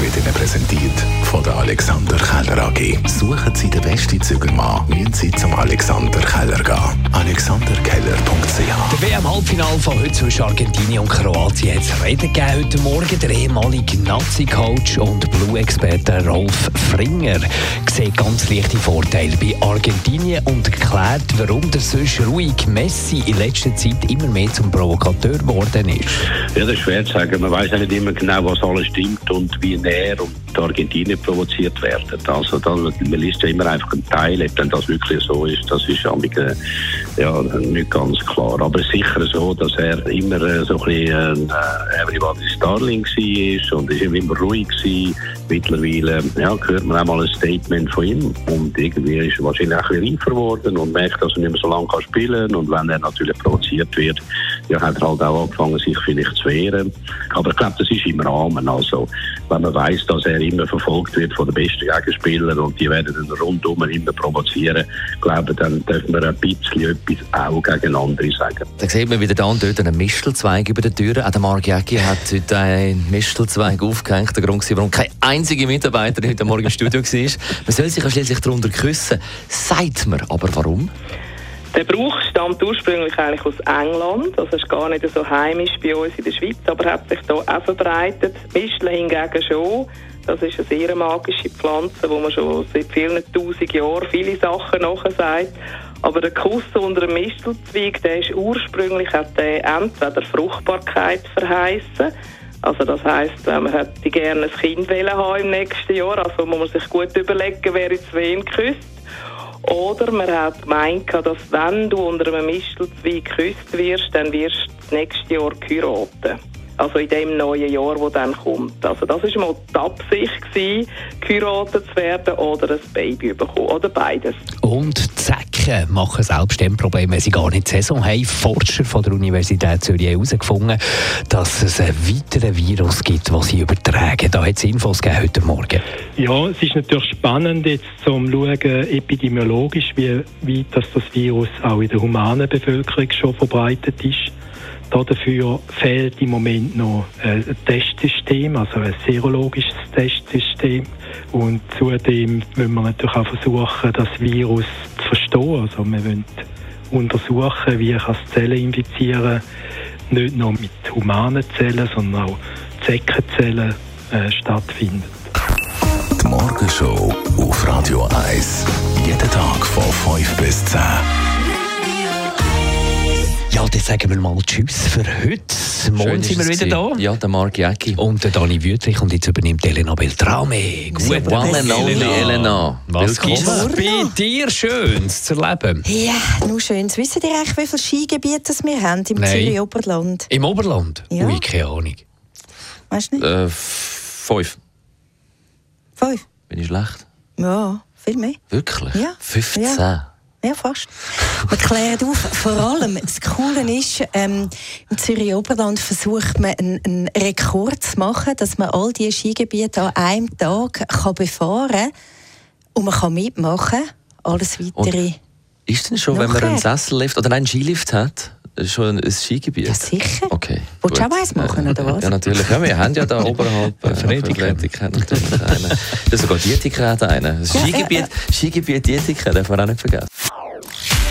wird Ihnen präsentiert von der Alexander Keller AG. Suchen Sie den besten Zügelmann, müssen Sie zum Alexander Keller gehen. AlexanderKeller.ch Der WM-Halbfinale von heute zwischen Argentinien und Kroatien hat es Reden gegeben heute Morgen. Der ehemalige Nazi-Coach und Blue-Experte Rolf Fringer sieht ganz leichte Vorteile bei Argentinien und erklärt, warum der sonst ruhig Messi in letzter Zeit immer mehr zum Provokateur geworden ist. Ja, das ist schwer zu sagen. Man weiß ja nicht immer genau, was alles stimmt und wie näher und die Argentinien provoziert werden. Also da, man liest ja immer einfach einen Teil, ob das wirklich so ist, das ist äh, ja, nicht ganz klar. Aber sicher so, dass er immer äh, so ein bisschen äh, everybody's darling war und ist immer ruhig war. Mittlerweile ja, hört man auch mal ein Statement von ihm und irgendwie ist er wahrscheinlich auch ein bisschen reifer geworden und merkt, dass er nicht mehr so lange kann spielen kann und wenn er natürlich provoziert wird, ja, hat er halt auch angefangen, sich vielleicht zu wehren. Aber ich glaube, das ist im Rahmen. Also, wenn man weiß, dass er immer verfolgt wird von den besten Gegenspielern und die werden dann rundum immer provozieren, glaube dann dürfen wir ein bisschen etwas auch gegen andere sagen. Da sieht man wieder da und dort einen Mistelzweig über der Tür. Auch der Marc Jäcki hat heute einen Mistelzweig aufgehängt. Der Grund, warum kein einziger Mitarbeiter heute Morgen im Studio war. Man soll sich ja schließlich darunter küssen. Sagt mir aber warum? Der Brauch stammt ursprünglich eigentlich aus England, also ist gar nicht so heimisch bei uns in der Schweiz, aber hat sich hier auch verbreitet. Mischle hingegen schon. Das ist eine sehr magische Pflanze, wo man schon seit vielen tausend Jahren viele Sachen nachsagt. Aber der Kuss unter dem Mistelzweig, der ist ursprünglich hat der entweder Fruchtbarkeit verheißen. Also das heisst, man hätte gerne ein Kind haben im nächsten Jahr, also muss man sich gut überlegen, wer jetzt wen küsst. Oder man hat gemeint, dass wenn du unter einem Mistelzweig geküsst wirst, dann wirst du das nächste Jahr heiraten. Also in dem neuen Jahr, das dann kommt. Also das war mal die Absicht, gewesen, geheiratet zu werden oder ein Baby bekommen. Oder beides. Und Zecken machen selbst dem Problem, wenn sie gar nicht Saison haben. Forscher von der Universität Zürich haben herausgefunden, dass es einen weiteren Virus gibt, den sie übertragen. Da hat es Infos gegeben heute Morgen. Ja, es ist natürlich spannend, jetzt zum schauen, epidemiologisch, wie weit das, das Virus auch in der humanen Bevölkerung schon verbreitet ist. Dafür fehlt im Moment noch ein Testsystem, also ein serologisches Testsystem. Und zudem wollen wir natürlich auch versuchen, das Virus verstehen. Also wir wollen untersuchen, wie kann Zellen infizieren, nicht nur mit humanen Zellen, sondern auch Zeckenzellen äh, stattfinden. Die Morgenshow auf Radio 1. Jeden Tag von 5 bis 10. Dann sagen wir mal Tschüss für heute. Morgen sind wir wieder da. Ja, der Marc Jäcki. Und der Dani Wüttrich und jetzt übernimmt Elena Beltrame. Gut, one and only Elena. Was gibt es bei dir Schönes zu erleben? Ja, nur Schönes. Wissen ihr eigentlich, wie viele Skigebiete wir haben im Zürich-Oberland? Im Oberland? Ja. Ui, keine Ahnung. Weißt du nicht? Äh, fünf. Fünf? Bin ich schlecht? Ja, viel mehr. Wirklich? Ja. 15? Ja. Ja, fast. Man klärt auf. Vor allem, das Coole ist, ähm, im Zürich Oberland versucht man einen, einen, Rekord zu machen, dass man all diese Skigebiete an einem Tag kann befahren kann und man kann mitmachen. Alles weitere. Und ist denn schon, nachher? wenn man einen Sessellift oder einen Skilift hat, schon ein Skigebiet? Ja, sicher. Okay. Willst du auch eins machen, oder was? Ja, natürlich. Ja, wir haben ja da oberhalb äh, Venedig natürlich einen. Ja, sogar Dietika hat einen. Das Skigebiet, Skigebiet Dietika darf man auch nicht vergessen.